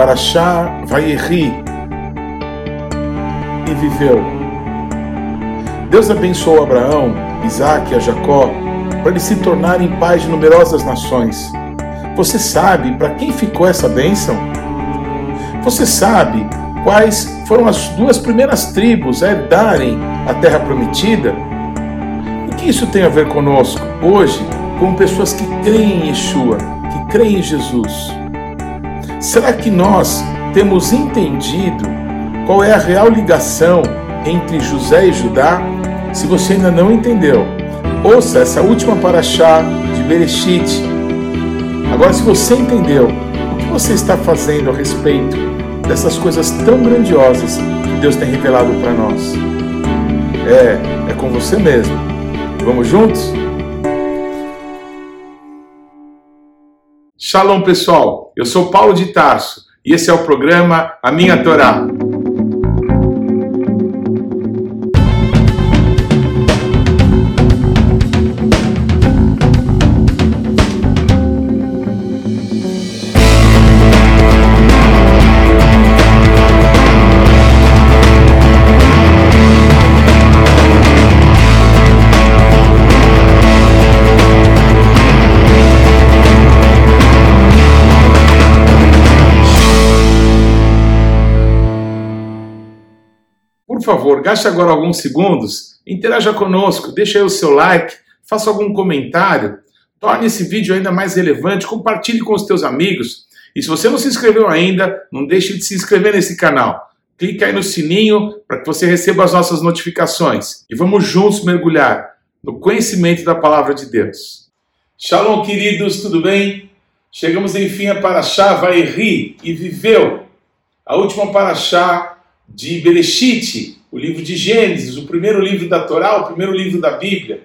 Paraxá Vaierri e viveu. Deus abençoou Abraão, Isaac e a Jacó para eles se tornarem pais de numerosas nações. Você sabe para quem ficou essa bênção? Você sabe quais foram as duas primeiras tribos a herdarem a terra prometida? O que isso tem a ver conosco hoje, como pessoas que creem em Yeshua, que creem em Jesus? Será que nós temos entendido qual é a real ligação entre José e Judá? Se você ainda não entendeu, ouça essa última paraxá de Bereshit. Agora, se você entendeu, o que você está fazendo a respeito dessas coisas tão grandiosas que Deus tem revelado para nós? É, é com você mesmo. Vamos juntos? Shalom, pessoal. Eu sou Paulo de Tarso e esse é o programa A Minha Torá. Favor, gaste agora alguns segundos, interaja conosco, deixe aí o seu like, faça algum comentário, torne esse vídeo ainda mais relevante, compartilhe com os teus amigos. E se você não se inscreveu ainda, não deixe de se inscrever nesse canal. Clique aí no sininho para que você receba as nossas notificações. E vamos juntos mergulhar no conhecimento da palavra de Deus. Shalom, queridos, tudo bem? Chegamos enfim a Paraxá Vaeri e viveu a última Paraxá de Bereshit, o livro de Gênesis, o primeiro livro da Torá, o primeiro livro da Bíblia.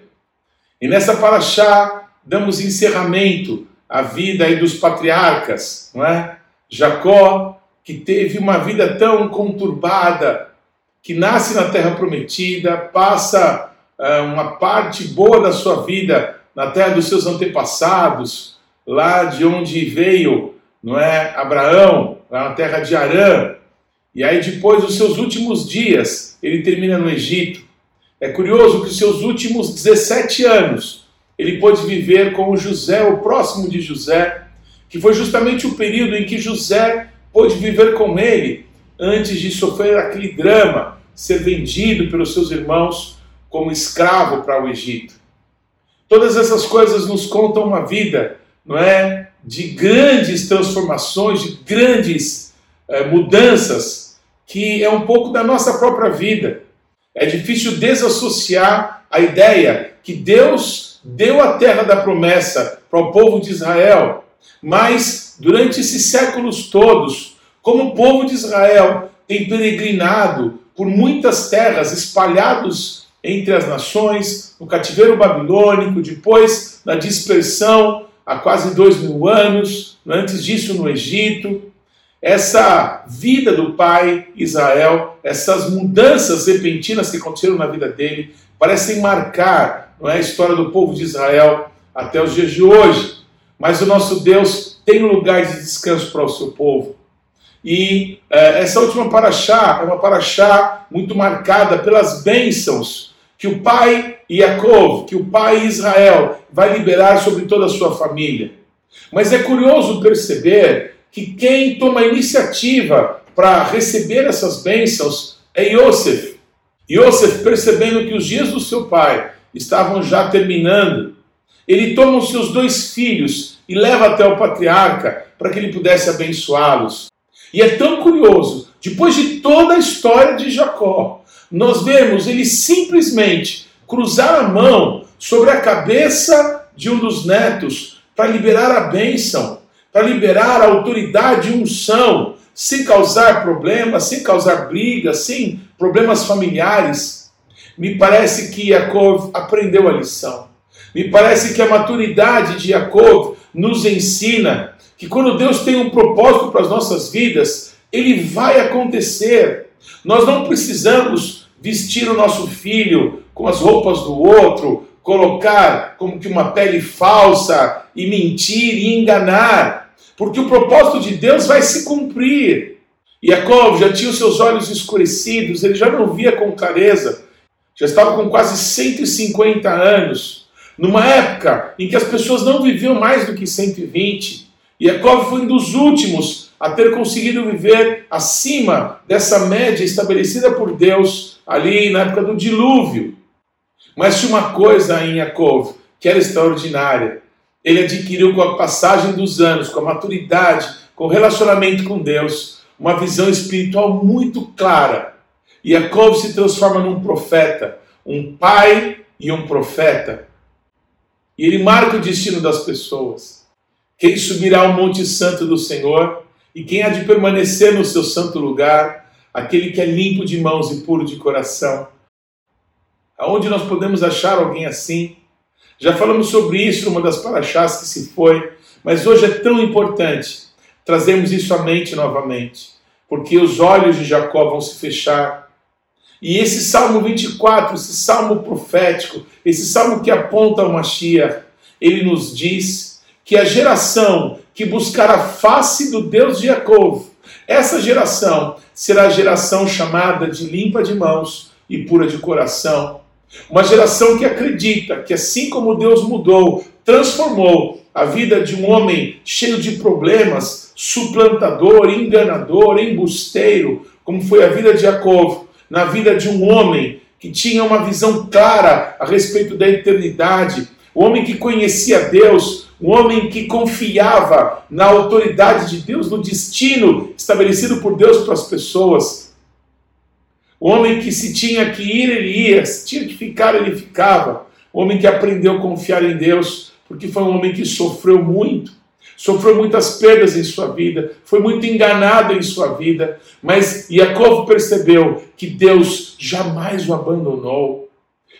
E nessa paraxá damos encerramento à vida aí dos patriarcas, não é? Jacó, que teve uma vida tão conturbada, que nasce na terra prometida, passa uh, uma parte boa da sua vida na terra dos seus antepassados, lá de onde veio, não é, Abraão, na terra de Arã, e aí, depois dos seus últimos dias, ele termina no Egito. É curioso que os seus últimos 17 anos ele pôde viver com José, o próximo de José, que foi justamente o período em que José pôde viver com ele antes de sofrer aquele drama, ser vendido pelos seus irmãos como escravo para o Egito. Todas essas coisas nos contam uma vida, não é, de grandes transformações, de grandes eh, mudanças que é um pouco da nossa própria vida. É difícil desassociar a ideia que Deus deu a terra da promessa para o povo de Israel, mas durante esses séculos todos, como o povo de Israel tem peregrinado por muitas terras espalhados entre as nações, no cativeiro babilônico, depois na dispersão há quase dois mil anos, antes disso no Egito, essa vida do pai Israel, essas mudanças repentinas que aconteceram na vida dele, parecem marcar é, a história do povo de Israel até os dias de hoje. Mas o nosso Deus tem lugar de descanso para o seu povo. E é, essa última paraxá é uma paraxá muito marcada pelas bênçãos que o pai Yaakov, que o pai Israel vai liberar sobre toda a sua família. Mas é curioso perceber que quem toma a iniciativa para receber essas bênçãos é Yosef. Yosef, percebendo que os dias do seu pai estavam já terminando, ele toma os seus dois filhos e leva até o patriarca para que ele pudesse abençoá-los. E é tão curioso, depois de toda a história de Jacó, nós vemos ele simplesmente cruzar a mão sobre a cabeça de um dos netos para liberar a bênção para liberar a autoridade e unção, sem causar problemas, sem causar brigas, sem problemas familiares. Me parece que Yaakov aprendeu a lição. Me parece que a maturidade de Yaakov nos ensina que quando Deus tem um propósito para as nossas vidas, ele vai acontecer. Nós não precisamos vestir o nosso filho com as roupas do outro, colocar como que uma pele falsa e mentir e enganar porque o propósito de Deus vai se cumprir. Jacob já tinha os seus olhos escurecidos, ele já não via com clareza, já estava com quase 150 anos, numa época em que as pessoas não viviam mais do que 120. Jacob foi um dos últimos a ter conseguido viver acima dessa média estabelecida por Deus ali na época do dilúvio. Mas tinha uma coisa em Jacob que era extraordinária. Ele adquiriu com a passagem dos anos, com a maturidade, com o relacionamento com Deus, uma visão espiritual muito clara. E Jacob se transforma num profeta, um pai e um profeta. E ele marca o destino das pessoas. Quem subirá ao Monte Santo do Senhor e quem há de permanecer no seu santo lugar, aquele que é limpo de mãos e puro de coração. Aonde nós podemos achar alguém assim? Já falamos sobre isso numa das paraxás que se foi, mas hoje é tão importante trazermos isso à mente novamente, porque os olhos de Jacó vão se fechar. E esse Salmo 24, esse salmo profético, esse salmo que aponta o Mashiach, ele nos diz que a geração que buscar a face do Deus de Jacob, essa geração será a geração chamada de limpa de mãos e pura de coração. Uma geração que acredita que assim como Deus mudou, transformou a vida de um homem cheio de problemas, suplantador, enganador, embusteiro, como foi a vida de Jacob, na vida de um homem que tinha uma visão clara a respeito da eternidade, um homem que conhecia Deus, um homem que confiava na autoridade de Deus, no destino estabelecido por Deus para as pessoas. O homem que se tinha que ir, ele ia, se tinha que ficar, ele ficava. O homem que aprendeu a confiar em Deus, porque foi um homem que sofreu muito, sofreu muitas perdas em sua vida, foi muito enganado em sua vida, mas Jacob percebeu que Deus jamais o abandonou.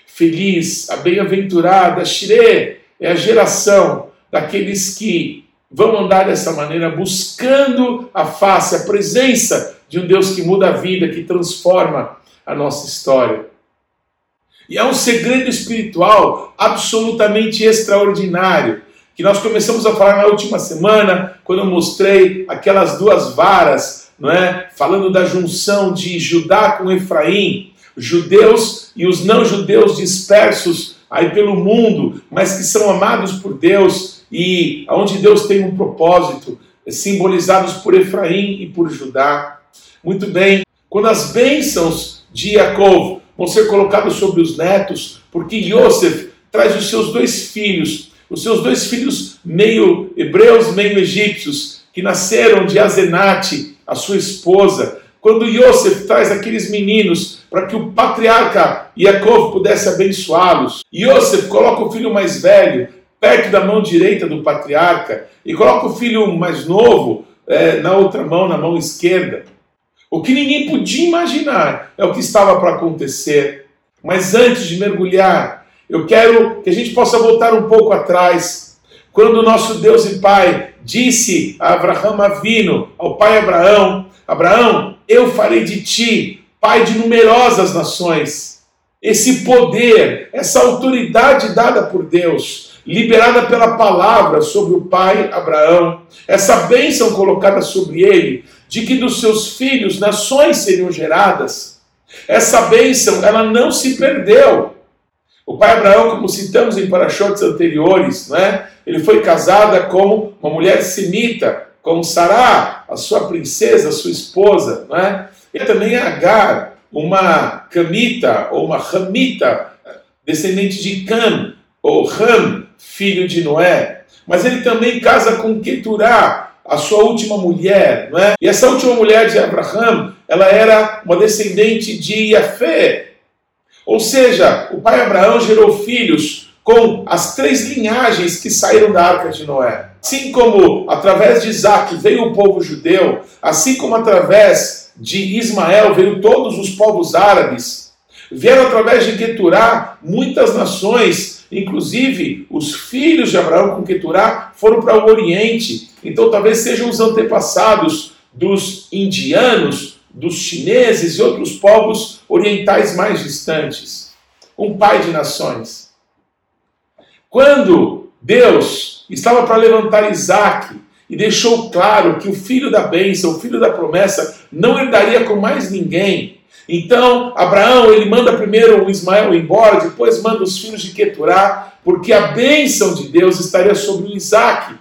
Feliz, a bem-aventurada, Shire, é a geração daqueles que vão andar dessa maneira, buscando a face, a presença de um Deus que muda a vida, que transforma a nossa história. E é um segredo espiritual absolutamente extraordinário, que nós começamos a falar na última semana, quando eu mostrei aquelas duas varas, não é? falando da junção de Judá com Efraim, judeus e os não judeus dispersos aí pelo mundo, mas que são amados por Deus e onde Deus tem um propósito, simbolizados por Efraim e por Judá. Muito bem, quando as bênçãos de Jacob vão ser colocadas sobre os netos, porque Yosef traz os seus dois filhos, os seus dois filhos meio hebreus, meio egípcios, que nasceram de Azenate, a sua esposa. Quando Yosef traz aqueles meninos para que o patriarca Jacob pudesse abençoá-los, Yosef coloca o filho mais velho perto da mão direita do patriarca e coloca o filho mais novo é, na outra mão, na mão esquerda. O que ninguém podia imaginar é o que estava para acontecer. Mas antes de mergulhar, eu quero que a gente possa voltar um pouco atrás. Quando o nosso Deus e Pai disse a Abraão Avino, ao pai Abraão: Abraão, eu farei de ti pai de numerosas nações. Esse poder, essa autoridade dada por Deus, liberada pela palavra sobre o pai Abraão, essa bênção colocada sobre ele, de que dos seus filhos nações seriam geradas, essa bênção ela não se perdeu. O pai Abraão, como citamos em parachotes anteriores, né, ele foi casada com uma mulher semita, com Sará, a sua princesa, a sua esposa. Né? E também Agar, uma camita ou uma ramita, descendente de Cam, ou Ram, filho de Noé, mas ele também casa com Keturá, a sua última mulher, não é? E essa última mulher de Abraão, ela era uma descendente de Yafé. Ou seja, o pai Abraão gerou filhos com as três linhagens que saíram da arca de Noé. Assim como através de Isaac veio o povo judeu, assim como através de Ismael veio todos os povos árabes, vieram através de Keturá muitas nações Inclusive, os filhos de Abraão com Keturá foram para o Oriente. Então, talvez sejam os antepassados dos indianos, dos chineses e outros povos orientais mais distantes. Um pai de nações. Quando Deus estava para levantar Isaac, e deixou claro que o filho da bênção, o filho da promessa, não herdaria com mais ninguém. Então, Abraão, ele manda primeiro o Ismael embora, depois manda os filhos de Keturá, porque a bênção de Deus estaria sobre o Isaac.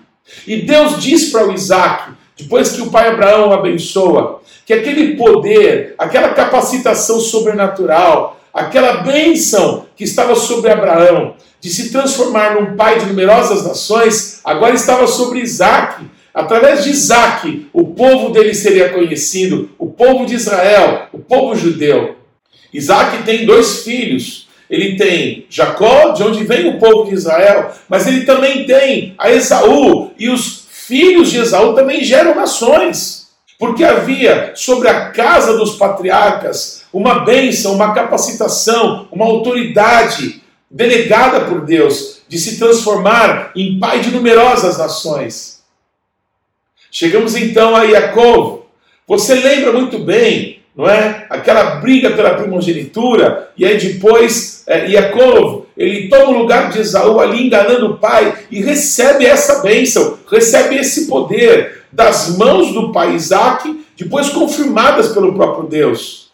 E Deus diz para o Isaac, depois que o pai Abraão abençoa, que aquele poder, aquela capacitação sobrenatural, aquela bênção que estava sobre Abraão, de se transformar num pai de numerosas nações, agora estava sobre Isaac. Através de Isaac, o povo dele seria conhecido, o povo de Israel, o povo judeu. Isaac tem dois filhos. Ele tem Jacó, de onde vem o povo de Israel, mas ele também tem a Esaú, e os filhos de Esaú também geram nações. Porque havia sobre a casa dos patriarcas uma bênção, uma capacitação, uma autoridade delegada por Deus de se transformar em pai de numerosas nações. Chegamos então a Jacob. Você lembra muito bem, não é? Aquela briga pela primogenitura, e aí depois é, Jacob, ele toma o lugar de Esaú ali enganando o pai e recebe essa bênção, recebe esse poder das mãos do pai Isaac, depois confirmadas pelo próprio Deus.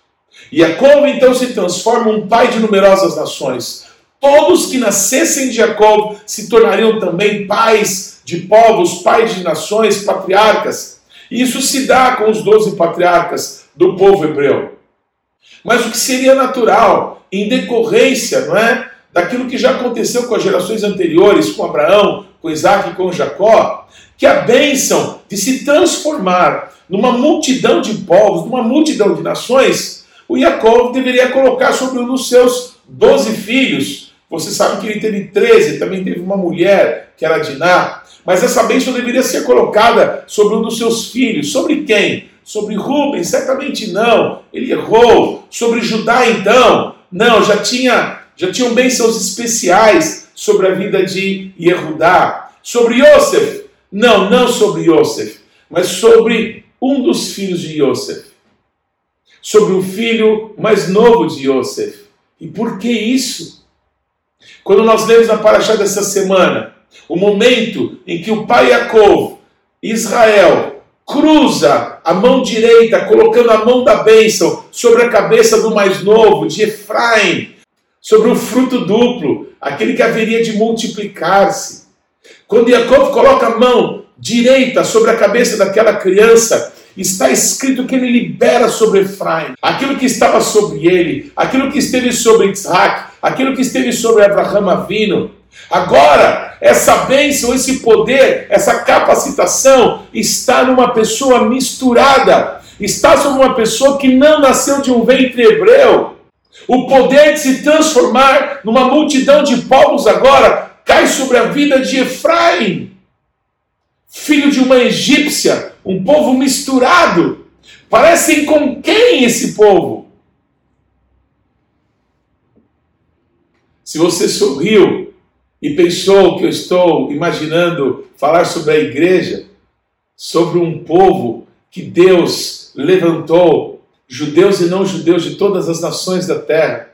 Jacob então se transforma um pai de numerosas nações. Todos que nascessem de Jacob se tornariam também pais de povos, pais de nações, patriarcas. E isso se dá com os doze patriarcas do povo hebreu. Mas o que seria natural, em decorrência, não é? Daquilo que já aconteceu com as gerações anteriores, com Abraão, com Isaac e com Jacó, que a bênção de se transformar numa multidão de povos, numa multidão de nações, o Jacob deveria colocar sobre um dos seus doze filhos. Você sabe que ele teve treze, também teve uma mulher, que era Diná. Mas essa bênção deveria ser colocada sobre um dos seus filhos. Sobre quem? Sobre Rubens? Certamente não. Ele errou. Sobre Judá, então? Não, já tinha já tinham bênçãos especiais sobre a vida de Yehudá. Sobre Yosef? Não, não sobre Yosef, mas sobre um dos filhos de Yosef. Sobre o filho mais novo de Yosef. E por que isso? Quando nós lemos na Paraxá dessa semana, o momento em que o pai Yaakov, Israel, cruza a mão direita, colocando a mão da bênção sobre a cabeça do mais novo, de Efraim, sobre o fruto duplo, aquele que haveria de multiplicar-se. Quando Jacob coloca a mão direita sobre a cabeça daquela criança, está escrito que ele libera sobre Efraim aquilo que estava sobre ele, aquilo que esteve sobre Isaac, aquilo que esteve sobre Abraham Avino. Agora, essa bênção, esse poder, essa capacitação está numa pessoa misturada, está sobre uma pessoa que não nasceu de um ventre hebreu. O poder de se transformar numa multidão de povos agora cai sobre a vida de Efraim, filho de uma egípcia, um povo misturado. Parecem com quem esse povo? Se você sorriu e pensou que eu estou imaginando falar sobre a igreja, sobre um povo que Deus levantou judeus e não judeus de todas as nações da terra,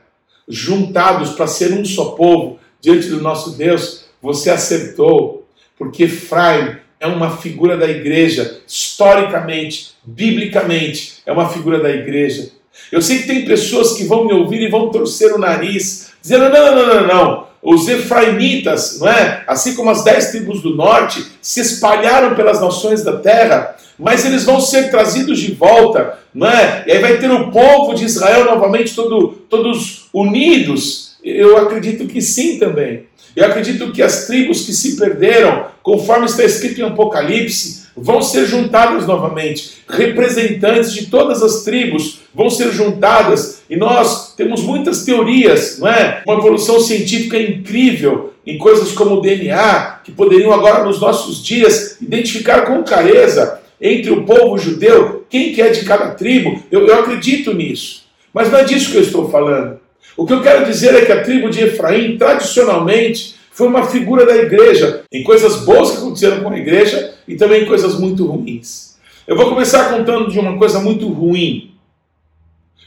juntados para ser um só povo diante do nosso Deus, você acertou, porque Efraim é uma figura da igreja, historicamente, biblicamente, é uma figura da igreja. Eu sei que tem pessoas que vão me ouvir e vão torcer o nariz, dizendo: não, não, não, não, não. Os efraimitas, não é? assim como as dez tribos do norte, se espalharam pelas nações da terra mas eles vão ser trazidos de volta, não é? E aí vai ter o povo de Israel novamente todo, todos unidos. Eu acredito que sim também. Eu acredito que as tribos que se perderam, conforme está escrito em Apocalipse, vão ser juntadas novamente. Representantes de todas as tribos vão ser juntadas. E nós temos muitas teorias, não é? Uma evolução científica incrível em coisas como o DNA, que poderiam agora nos nossos dias identificar com clareza entre o povo judeu, quem que é de cada tribo, eu, eu acredito nisso. Mas não é disso que eu estou falando. O que eu quero dizer é que a tribo de Efraim, tradicionalmente, foi uma figura da igreja, em coisas boas que aconteceram com a igreja e também em coisas muito ruins. Eu vou começar contando de uma coisa muito ruim.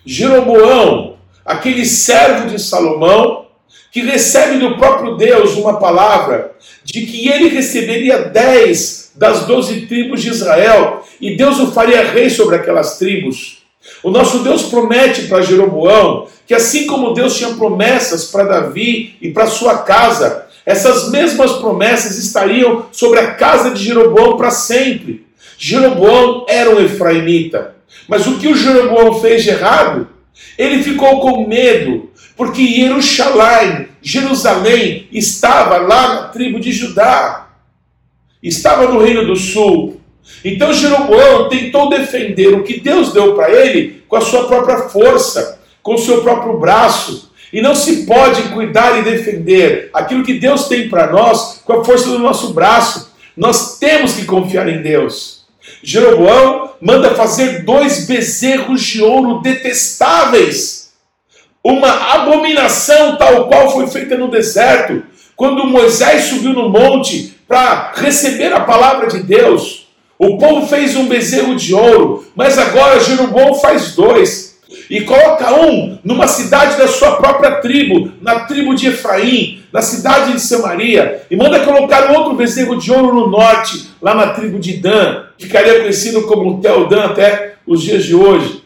Jeroboão, aquele servo de Salomão, que recebe do próprio Deus uma palavra de que ele receberia dez das doze tribos de Israel e Deus o faria rei sobre aquelas tribos. O nosso Deus promete para Jeroboão que, assim como Deus tinha promessas para Davi e para sua casa, essas mesmas promessas estariam sobre a casa de Jeroboão para sempre. Jeroboão era um efraimita, mas o que o Jeroboão fez de errado? Ele ficou com medo, porque Jerusalém, Jerusalém estava lá na tribo de Judá, estava no reino do sul. Então Jeroboão tentou defender o que Deus deu para ele com a sua própria força, com o seu próprio braço. E não se pode cuidar e defender aquilo que Deus tem para nós com a força do nosso braço. Nós temos que confiar em Deus. Jeroboão manda fazer dois bezerros de ouro detestáveis uma abominação tal qual foi feita no deserto, quando Moisés subiu no monte para receber a palavra de Deus. O povo fez um bezerro de ouro, mas agora Jeroboão faz dois. E coloca um numa cidade da sua própria tribo, na tribo de Efraim, na cidade de Samaria, e manda colocar outro bezerro de ouro no norte, lá na tribo de Dan, que ficaria conhecido como Teodan até os dias de hoje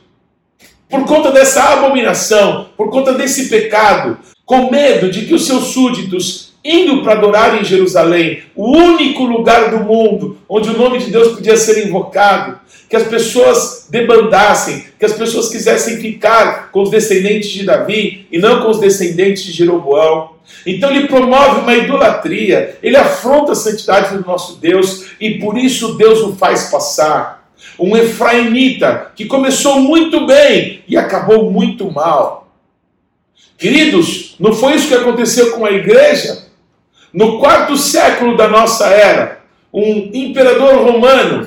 por conta dessa abominação, por conta desse pecado, com medo de que os seus súditos, indo para adorar em Jerusalém, o único lugar do mundo onde o nome de Deus podia ser invocado, que as pessoas debandassem, que as pessoas quisessem ficar com os descendentes de Davi e não com os descendentes de Jeroboão. Então ele promove uma idolatria, ele afronta a santidade do nosso Deus e por isso Deus o faz passar um efraimita que começou muito bem e acabou muito mal. Queridos, não foi isso que aconteceu com a igreja? No quarto século da nossa era, um imperador romano,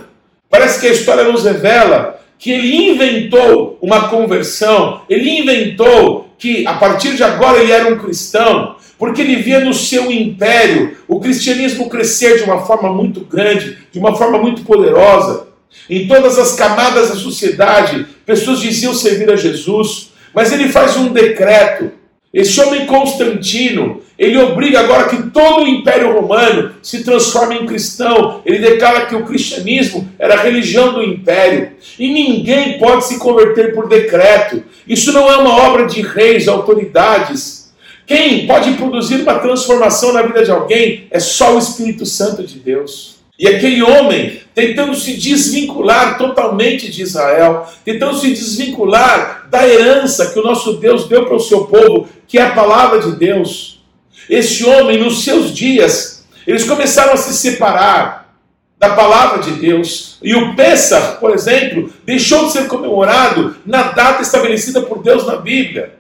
parece que a história nos revela que ele inventou uma conversão, ele inventou que a partir de agora ele era um cristão, porque ele via no seu império o cristianismo crescer de uma forma muito grande, de uma forma muito poderosa. Em todas as camadas da sociedade, pessoas diziam servir a Jesus, mas ele faz um decreto. Esse homem Constantino, ele obriga agora que todo o Império Romano se transforme em cristão. Ele declara que o cristianismo era a religião do império. E ninguém pode se converter por decreto. Isso não é uma obra de reis, autoridades. Quem pode produzir uma transformação na vida de alguém é só o Espírito Santo de Deus. E aquele homem tentando se desvincular totalmente de Israel, tentando se desvincular da herança que o nosso Deus deu para o seu povo, que é a palavra de Deus. Esse homem, nos seus dias, eles começaram a se separar da palavra de Deus. E o Pessah, por exemplo, deixou de ser comemorado na data estabelecida por Deus na Bíblia.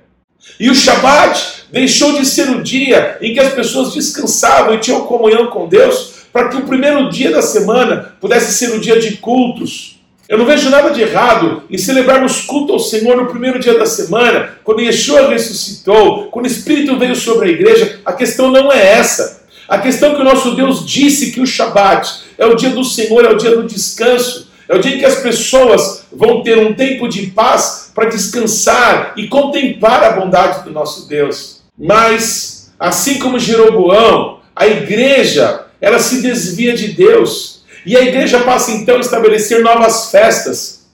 E o Shabat deixou de ser o dia em que as pessoas descansavam e tinham comunhão com Deus para que o primeiro dia da semana pudesse ser o dia de cultos. Eu não vejo nada de errado em celebrarmos culto ao Senhor no primeiro dia da semana, quando Yeshua ressuscitou, quando o Espírito veio sobre a igreja. A questão não é essa. A questão é que o nosso Deus disse que o Shabat é o dia do Senhor, é o dia do descanso, é o dia em que as pessoas vão ter um tempo de paz para descansar e contemplar a bondade do nosso Deus. Mas, assim como Jeroboão, a igreja ela se desvia de Deus. E a igreja passa então a estabelecer novas festas.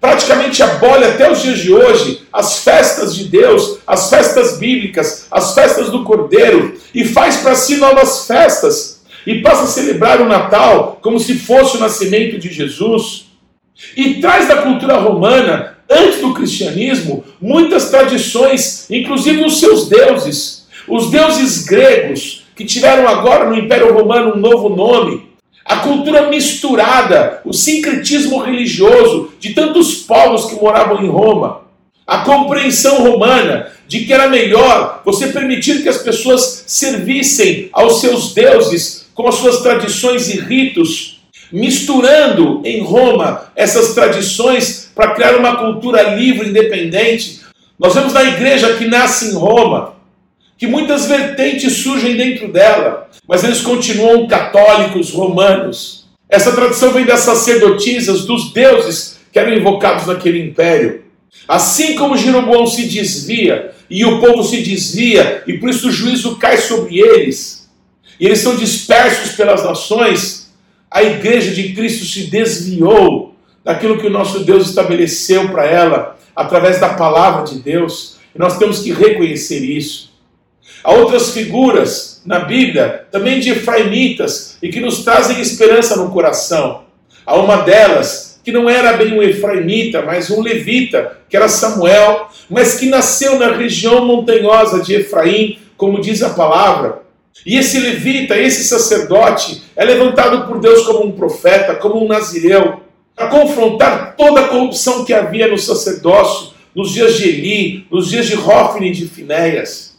Praticamente abole até os dias de hoje as festas de Deus, as festas bíblicas, as festas do Cordeiro, e faz para si novas festas. E passa a celebrar o Natal como se fosse o nascimento de Jesus. E traz da cultura romana, antes do cristianismo, muitas tradições, inclusive os seus deuses. Os deuses gregos, que tiveram agora no Império Romano um novo nome, a cultura misturada, o sincretismo religioso de tantos povos que moravam em Roma, a compreensão romana de que era melhor você permitir que as pessoas servissem aos seus deuses com as suas tradições e ritos, misturando em Roma essas tradições para criar uma cultura livre, independente. Nós vemos na igreja que nasce em Roma, que muitas vertentes surgem dentro dela, mas eles continuam católicos romanos. Essa tradição vem das sacerdotisas, dos deuses que eram invocados naquele império. Assim como Jeroboão se desvia e o povo se desvia, e por isso o juízo cai sobre eles, e eles são dispersos pelas nações, a igreja de Cristo se desviou daquilo que o nosso Deus estabeleceu para ela através da palavra de Deus, e nós temos que reconhecer isso. Há outras figuras na Bíblia, também de efraimitas, e que nos trazem esperança no coração. Há uma delas, que não era bem um efraimita, mas um levita, que era Samuel, mas que nasceu na região montanhosa de Efraim, como diz a palavra. E esse levita, esse sacerdote, é levantado por Deus como um profeta, como um nazireu, para confrontar toda a corrupção que havia no sacerdócio, nos dias de Eli, nos dias de Rófine e de Finéias.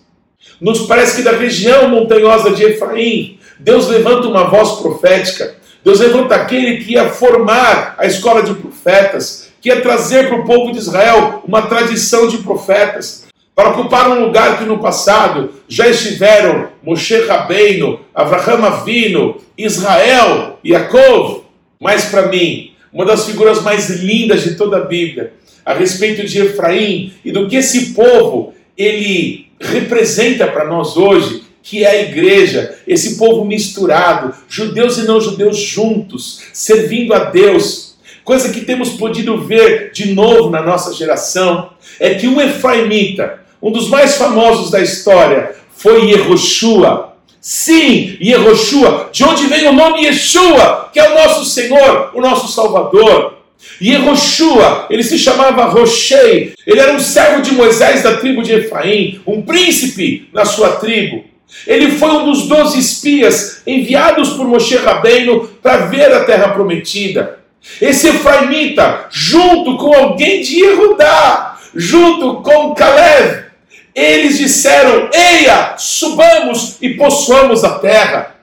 Nos parece que da região montanhosa de Efraim, Deus levanta uma voz profética. Deus levanta aquele que ia formar a escola de profetas, que ia trazer para o povo de Israel uma tradição de profetas, para ocupar um lugar que no passado já estiveram Moshe Rabbeinu, Avraham Avino, Israel, Yaakov. Mas para mim, uma das figuras mais lindas de toda a Bíblia, a respeito de Efraim e do que esse povo ele representa para nós hoje, que é a igreja, esse povo misturado, judeus e não judeus juntos, servindo a Deus. Coisa que temos podido ver de novo na nossa geração é que um efraimita, um dos mais famosos da história, foi Yehoshua. Sim, Yehoshua, de onde vem o nome Yeshua, que é o nosso Senhor, o nosso Salvador. Yehoshua, ele se chamava Roshei, ele era um servo de Moisés da tribo de Efraim, um príncipe na sua tribo. Ele foi um dos doze espias enviados por Moshe Rabbeinu para ver a terra prometida. Esse Efraimita, junto com alguém de Yehudá, junto com Caleb, eles disseram: Eia, subamos e possuamos a terra.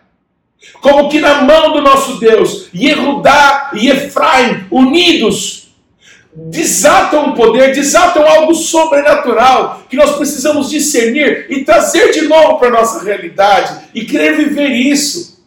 Como que na mão do nosso Deus, Yehudá e Efraim, unidos, desatam o poder, desatam algo sobrenatural que nós precisamos discernir e trazer de novo para a nossa realidade e querer viver isso.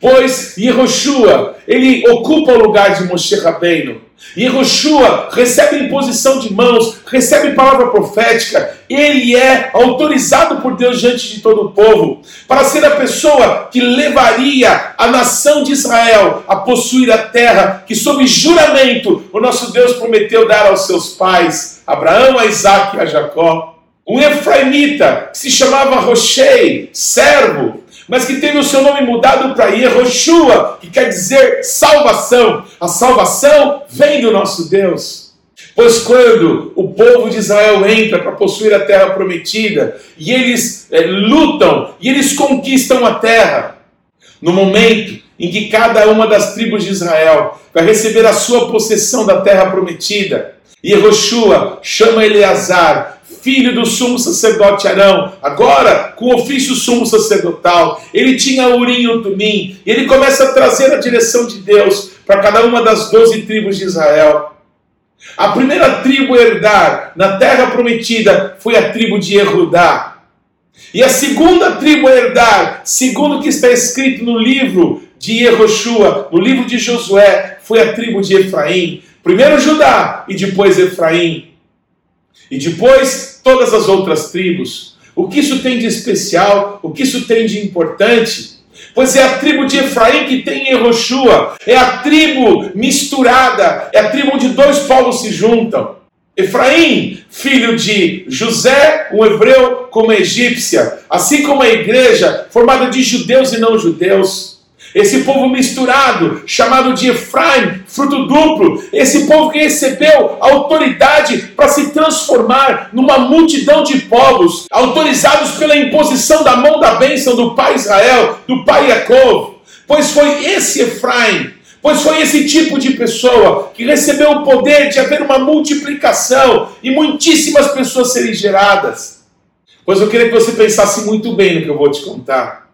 Pois Yehoshua, ele ocupa o lugar de Moshe Rabbeinu. Yehoshua recebe imposição de mãos, recebe palavra profética, ele é autorizado por Deus diante de todo o povo para ser a pessoa que levaria a nação de Israel a possuir a terra que, sob juramento, o nosso Deus prometeu dar aos seus pais, Abraão, a Isaac e a Jacó. Um efraimita que se chamava Rochei, servo, mas que teve o seu nome mudado para Yehoshua, que quer dizer salvação. A salvação vem do nosso Deus. Pois quando o povo de Israel entra para possuir a terra prometida, e eles é, lutam, e eles conquistam a terra, no momento em que cada uma das tribos de Israel vai receber a sua possessão da terra prometida, Yehoshua chama Eleazar filho do sumo sacerdote Arão, agora com ofício sumo sacerdotal. Ele tinha Urim e Tumim, e ele começa a trazer a direção de Deus para cada uma das doze tribos de Israel. A primeira tribo a herdar na terra prometida foi a tribo de Erudá. E a segunda tribo a herdar, segundo o que está escrito no livro de Yehoshua, no livro de Josué, foi a tribo de Efraim. Primeiro Judá e depois Efraim. E depois todas as outras tribos. O que isso tem de especial? O que isso tem de importante? Pois é a tribo de Efraim que tem Yehoshua, é a tribo misturada, é a tribo onde dois povos se juntam. Efraim, filho de José, um hebreu como egípcia, assim como a igreja, formada de judeus e não judeus. Esse povo misturado, chamado de Efraim, fruto duplo, esse povo que recebeu autoridade para se transformar numa multidão de povos, autorizados pela imposição da mão da bênção do pai Israel, do pai Jacob. Pois foi esse Efraim, pois foi esse tipo de pessoa que recebeu o poder de haver uma multiplicação e muitíssimas pessoas serem geradas. Pois eu queria que você pensasse muito bem no que eu vou te contar.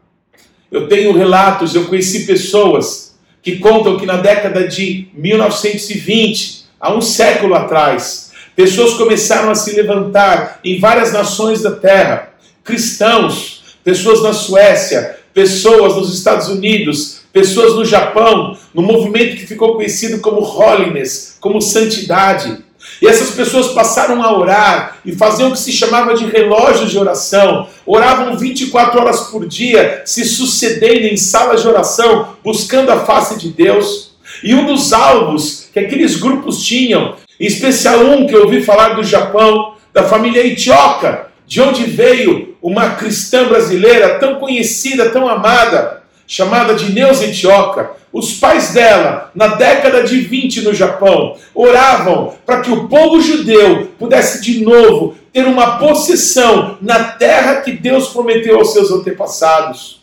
Eu tenho relatos, eu conheci pessoas que contam que na década de 1920, há um século atrás, pessoas começaram a se levantar em várias nações da terra, cristãos, pessoas na Suécia, pessoas nos Estados Unidos, pessoas no Japão, no movimento que ficou conhecido como holiness, como santidade. E essas pessoas passaram a orar e faziam o que se chamava de relógio de oração. Oravam 24 horas por dia, se sucedendo em salas de oração, buscando a face de Deus. E um dos alvos que aqueles grupos tinham, em especial um que eu ouvi falar do Japão, da família Itioca, de onde veio uma cristã brasileira tão conhecida, tão amada, chamada de Neuza Itioca. Os pais dela, na década de 20 no Japão, oravam para que o povo judeu pudesse de novo ter uma possessão na terra que Deus prometeu aos seus antepassados.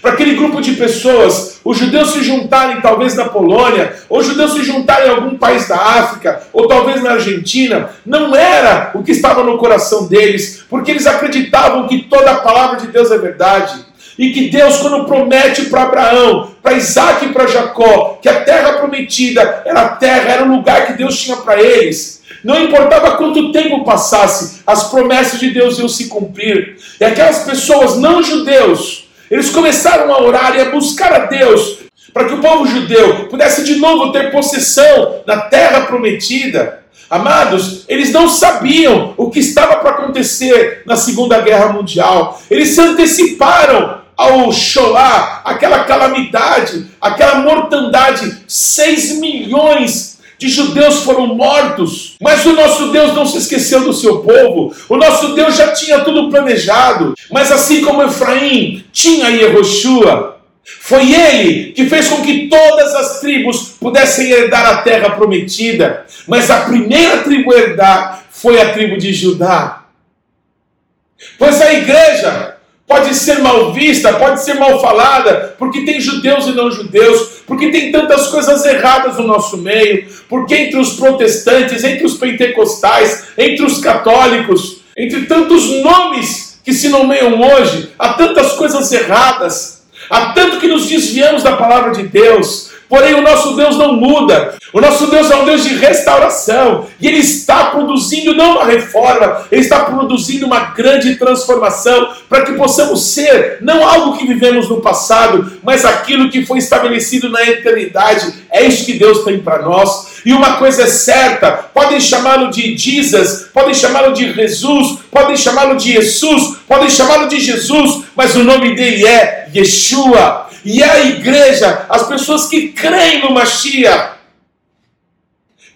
Para aquele grupo de pessoas, os judeus se juntarem talvez na Polônia, ou os judeus se juntarem em algum país da África, ou talvez na Argentina, não era o que estava no coração deles, porque eles acreditavam que toda a palavra de Deus é verdade. E que Deus, quando promete para Abraão, para Isaac e para Jacó, que a terra prometida era a terra, era o lugar que Deus tinha para eles, não importava quanto tempo passasse, as promessas de Deus iam se cumprir. E aquelas pessoas não judeus, eles começaram a orar e a buscar a Deus para que o povo judeu pudesse de novo ter possessão na terra prometida. Amados, eles não sabiam o que estava para acontecer na Segunda Guerra Mundial. Eles se anteciparam ao Shoah, aquela calamidade, aquela mortandade, 6 milhões de judeus foram mortos, mas o nosso Deus não se esqueceu do seu povo, o nosso Deus já tinha tudo planejado, mas assim como Efraim tinha Yehoshua, foi ele que fez com que todas as tribos pudessem herdar a terra prometida, mas a primeira tribo a herdar foi a tribo de Judá. Pois a igreja pode ser mal vista, pode ser mal falada, porque tem judeus e não judeus, porque tem tantas coisas erradas no nosso meio, porque entre os protestantes, entre os pentecostais, entre os católicos, entre tantos nomes que se nomeiam hoje, há tantas coisas erradas, há tanto que nos desviamos da palavra de Deus, Porém, o nosso Deus não muda. O nosso Deus é um Deus de restauração. E Ele está produzindo não uma reforma, Ele está produzindo uma grande transformação para que possamos ser não algo que vivemos no passado, mas aquilo que foi estabelecido na eternidade. É isso que Deus tem para nós. E uma coisa é certa: podem chamá-lo de Jesus, podem chamá-lo de Jesus, podem chamá-lo de Jesus, podem chamá-lo de Jesus, mas o nome dele é Yeshua. E a igreja, as pessoas que creem no Mashiach,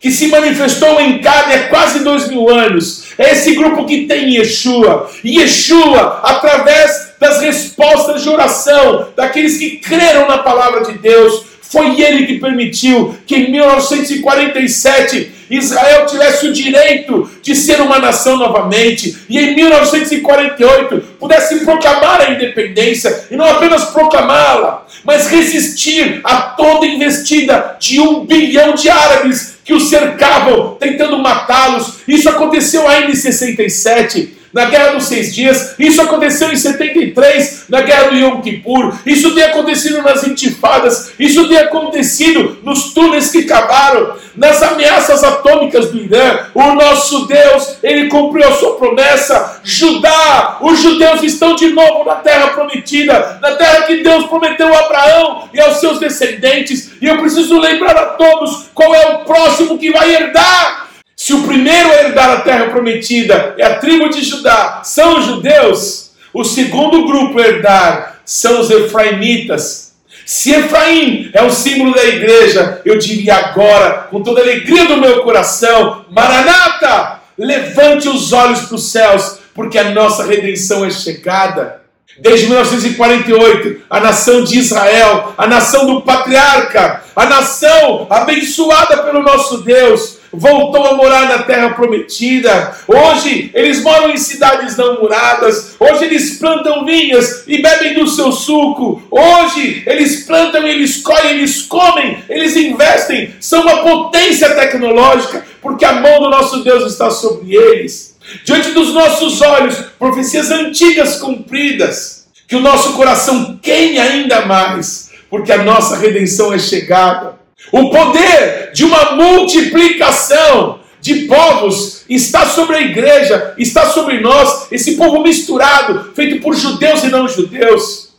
que se manifestou em carne há quase dois mil anos, é esse grupo que tem Yeshua. Yeshua, através das respostas de oração, daqueles que creram na palavra de Deus, foi ele que permitiu que em 1947 Israel tivesse o direito de ser uma nação novamente e em 1948 pudesse proclamar a independência e não apenas proclamá-la, mas resistir a toda investida de um bilhão de árabes que o cercavam, tentando matá-los. Isso aconteceu ainda em 67 na Guerra dos Seis Dias, isso aconteceu em 73, na Guerra do Yom Kippur, isso tem acontecido nas intifadas, isso tem acontecido nos túneis que cavaram, nas ameaças atômicas do Irã. O nosso Deus, ele cumpriu a sua promessa. Judá, os judeus estão de novo na terra prometida, na terra que Deus prometeu a Abraão e aos seus descendentes. E eu preciso lembrar a todos qual é o próximo que vai herdar se o primeiro a herdar a terra prometida é a tribo de Judá, são os judeus, o segundo grupo a herdar são os efraimitas. Se Efraim é o símbolo da igreja, eu diria agora, com toda a alegria do meu coração: Maranata, levante os olhos para os céus, porque a nossa redenção é chegada. Desde 1948, a nação de Israel, a nação do patriarca, a nação abençoada pelo nosso Deus, voltou a morar na terra prometida. Hoje eles moram em cidades não muradas. Hoje eles plantam vinhas e bebem do seu suco. Hoje eles plantam, eles colhem, eles comem, eles investem. São uma potência tecnológica porque a mão do nosso Deus está sobre eles. Diante dos nossos olhos, profecias antigas cumpridas. Que o nosso coração queime ainda mais, porque a nossa redenção é chegada. O poder de uma multiplicação de povos está sobre a igreja, está sobre nós, esse povo misturado, feito por judeus e não judeus,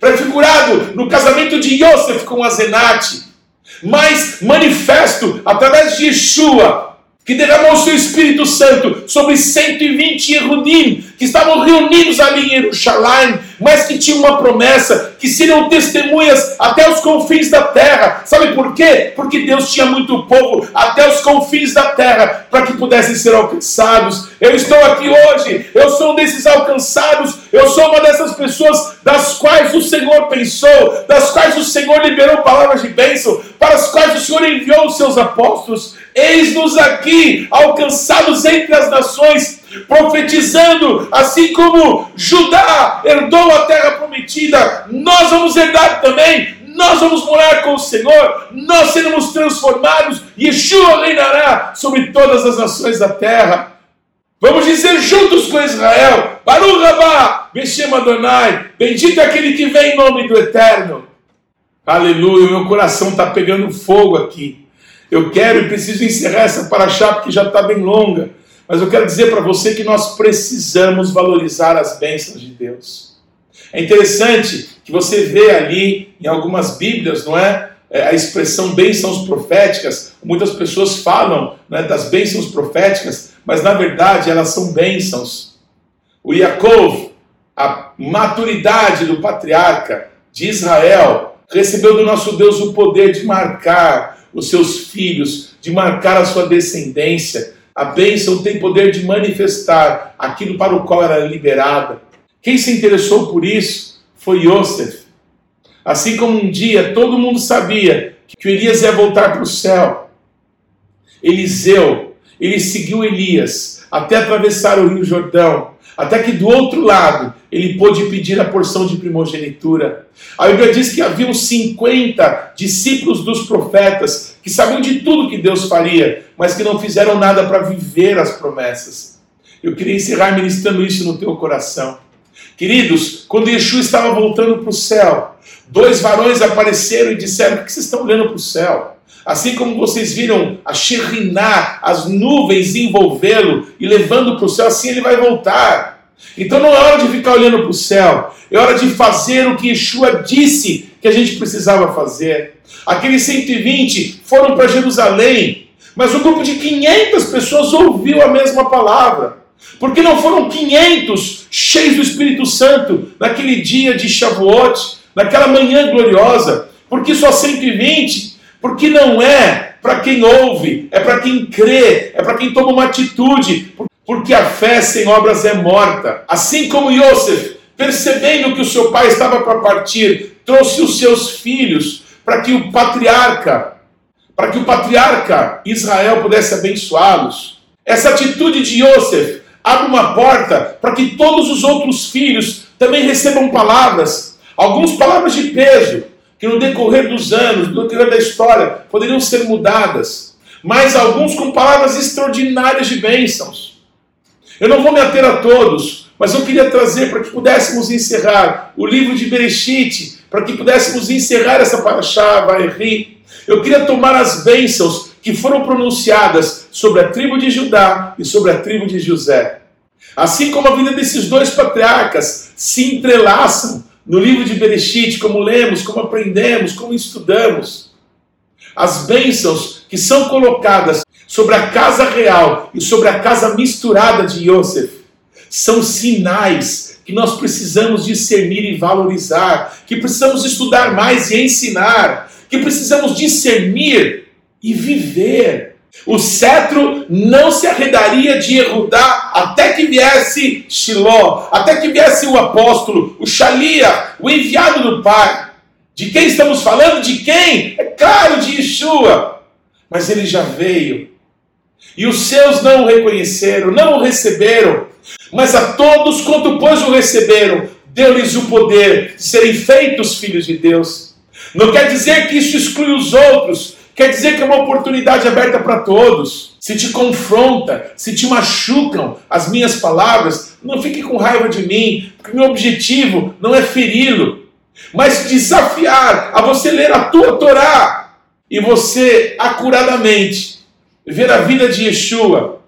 prefigurado no casamento de Yosef com Azenate, mas manifesto através de Yeshua, que derramou o seu Espírito Santo sobre 120 Erudim, que estavam reunidos ali em Jerusalém, mas que tinham uma promessa, que seriam testemunhas até os confins da terra. Sabe por quê? Porque Deus tinha muito povo até os confins da terra, para que pudessem ser alcançados. Eu estou aqui hoje, eu sou um desses alcançados, eu sou uma dessas pessoas das quais o Senhor pensou, das quais o Senhor liberou palavras de bênção, para as quais o Senhor enviou os seus apóstolos. Eis-nos aqui, alcançados entre as nações, profetizando, assim como Judá herdou a terra prometida, nós vamos herdar também, nós vamos morar com o Senhor, nós seremos transformados, Yeshua reinará sobre todas as nações da terra. Vamos dizer juntos com Israel, Baruch Rabá, Beshem Adonai, bendito é aquele que vem em nome do Eterno. Aleluia, meu coração está pegando fogo aqui. Eu quero e preciso encerrar essa paraxá porque já está bem longa. Mas eu quero dizer para você que nós precisamos valorizar as bênçãos de Deus. É interessante que você vê ali em algumas Bíblias, não é? é a expressão bênçãos proféticas. Muitas pessoas falam né, das bênçãos proféticas, mas na verdade elas são bênçãos. O Yaakov, a maturidade do patriarca de Israel, recebeu do nosso Deus o poder de marcar os seus filhos, de marcar a sua descendência. A bênção tem poder de manifestar aquilo para o qual era liberada. Quem se interessou por isso foi Yosef. Assim como um dia todo mundo sabia que Elias ia voltar para o céu, Eliseu, ele seguiu Elias até atravessar o Rio Jordão até que do outro lado ele pôde pedir a porção de primogenitura. A Bíblia diz que haviam 50 discípulos dos profetas que sabiam de tudo que Deus faria, mas que não fizeram nada para viver as promessas. Eu queria encerrar ministrando isso no teu coração. Queridos, quando Yeshua estava voltando para o céu, dois varões apareceram e disseram: Por que vocês estão olhando para o céu? Assim como vocês viram a Sheriná, as nuvens envolvê-lo e levando para o céu, assim ele vai voltar. Então não é hora de ficar olhando para o céu, é hora de fazer o que Yeshua disse que a gente precisava fazer. Aqueles 120 foram para Jerusalém, mas um grupo de 500 pessoas ouviu a mesma palavra. Porque não foram 500 cheios do Espírito Santo naquele dia de Shavuot, naquela manhã gloriosa, porque só 120 porque não é para quem ouve, é para quem crê, é para quem toma uma atitude. Porque a fé sem obras é morta. Assim como Yosef, percebendo que o seu pai estava para partir, trouxe os seus filhos para que o patriarca, para que o patriarca Israel pudesse abençoá-los. Essa atitude de Yosef abre uma porta para que todos os outros filhos também recebam palavras, algumas palavras de peso, que no decorrer dos anos, no decorrer da história, poderiam ser mudadas, mas alguns com palavras extraordinárias de bênçãos. Eu não vou me ater a todos, mas eu queria trazer para que pudéssemos encerrar o livro de Bereshit, para que pudéssemos encerrar essa paraxá, Vaeri. Eu queria tomar as bênçãos que foram pronunciadas sobre a tribo de Judá e sobre a tribo de José. Assim como a vida desses dois patriarcas se entrelaçam no livro de Bereshit, como lemos, como aprendemos, como estudamos, as bênçãos que são colocadas sobre a casa real e sobre a casa misturada de Yosef são sinais que nós precisamos discernir e valorizar, que precisamos estudar mais e ensinar, que precisamos discernir e viver. O cetro não se arredaria de Erudá até que viesse Shiló, até que viesse o apóstolo, o Shalia, o enviado do Pai. De quem estamos falando? De quem? É claro, de Yeshua. Mas ele já veio. E os seus não o reconheceram, não o receberam. Mas a todos quanto pois o receberam, deu-lhes o poder de serem feitos filhos de Deus. Não quer dizer que isso exclui os outros, Quer dizer que é uma oportunidade aberta para todos. Se te confronta, se te machucam as minhas palavras, não fique com raiva de mim, porque meu objetivo não é feri-lo, mas desafiar a você ler a tua Torá e você acuradamente ver a vida de Yeshua.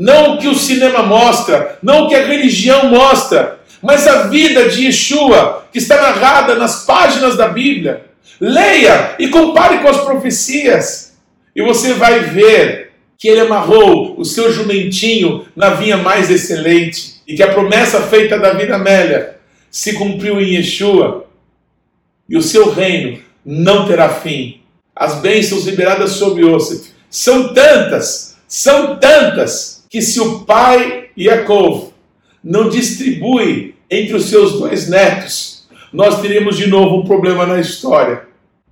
Não o que o cinema mostra, não o que a religião mostra, mas a vida de Yeshua, que está narrada nas páginas da Bíblia. Leia e compare com as profecias, e você vai ver que ele amarrou o seu jumentinho na vinha mais excelente e que a promessa feita da vida Amélia se cumpriu em Yeshua e o seu reino não terá fim. As bênçãos liberadas sobre Yosef são tantas, são tantas, que se o pai Yaakov não distribui entre os seus dois netos, nós teríamos de novo um problema na história.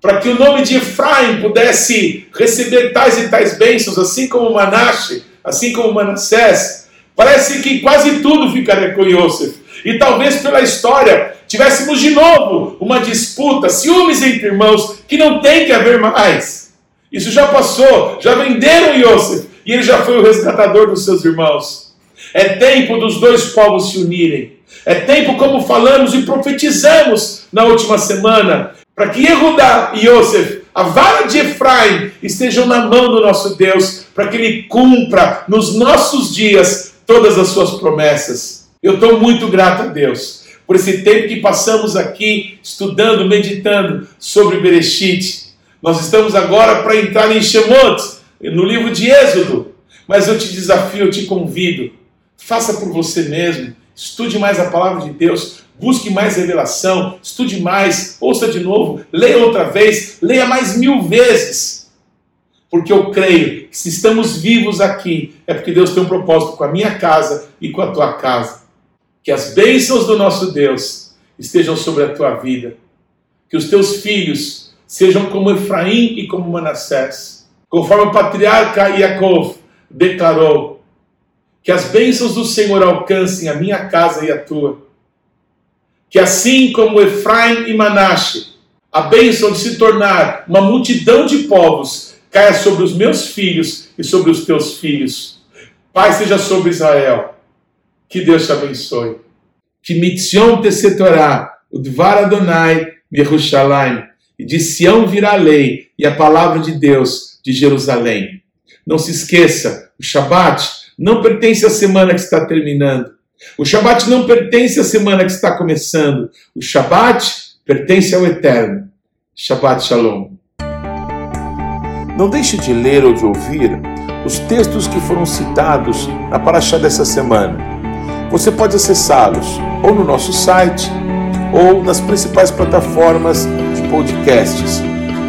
Para que o nome de Efraim pudesse receber tais e tais bênçãos, assim como Manasse, assim como Manassés, parece que quase tudo ficaria com Yosef. E talvez pela história tivéssemos de novo uma disputa, ciúmes entre irmãos, que não tem que haver mais. Isso já passou, já venderam Yosef e ele já foi o resgatador dos seus irmãos. É tempo dos dois povos se unirem. É tempo, como falamos e profetizamos na última semana, para que Yehudá e Yosef, a vara de Efraim, estejam na mão do nosso Deus, para que ele cumpra nos nossos dias todas as suas promessas. Eu estou muito grato a Deus por esse tempo que passamos aqui estudando, meditando sobre Bereshit. Nós estamos agora para entrar em Shemot, no livro de Êxodo. Mas eu te desafio, eu te convido, faça por você mesmo, estude mais a palavra de Deus, busque mais revelação, estude mais, ouça de novo, leia outra vez, leia mais mil vezes. Porque eu creio que se estamos vivos aqui, é porque Deus tem um propósito com a minha casa e com a tua casa. Que as bênçãos do nosso Deus estejam sobre a tua vida. Que os teus filhos sejam como Efraim e como Manassés. Conforme o patriarca Yaakov declarou, que as bênçãos do Senhor alcancem a minha casa e a tua. Que assim como Efraim e Manasse, a bênção de se tornar uma multidão de povos caia sobre os meus filhos e sobre os teus filhos. Pai, seja sobre Israel. Que Deus te abençoe. Que mitzion te Torá, o Dvar Adonai, Yerushalayim. E de Sião virá a lei e a palavra de Deus de Jerusalém. Não se esqueça, o Shabat não pertence à semana que está terminando. O Shabat não pertence à semana que está começando. O Shabat pertence ao Eterno. Shabbat Shalom. Não deixe de ler ou de ouvir os textos que foram citados na Paraxá dessa semana. Você pode acessá-los ou no nosso site ou nas principais plataformas de podcasts.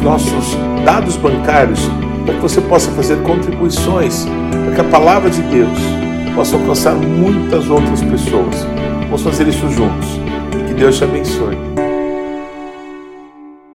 os nossos dados bancários para que você possa fazer contribuições para que a palavra de Deus possa alcançar muitas outras pessoas. Vamos fazer isso juntos. Que Deus te abençoe.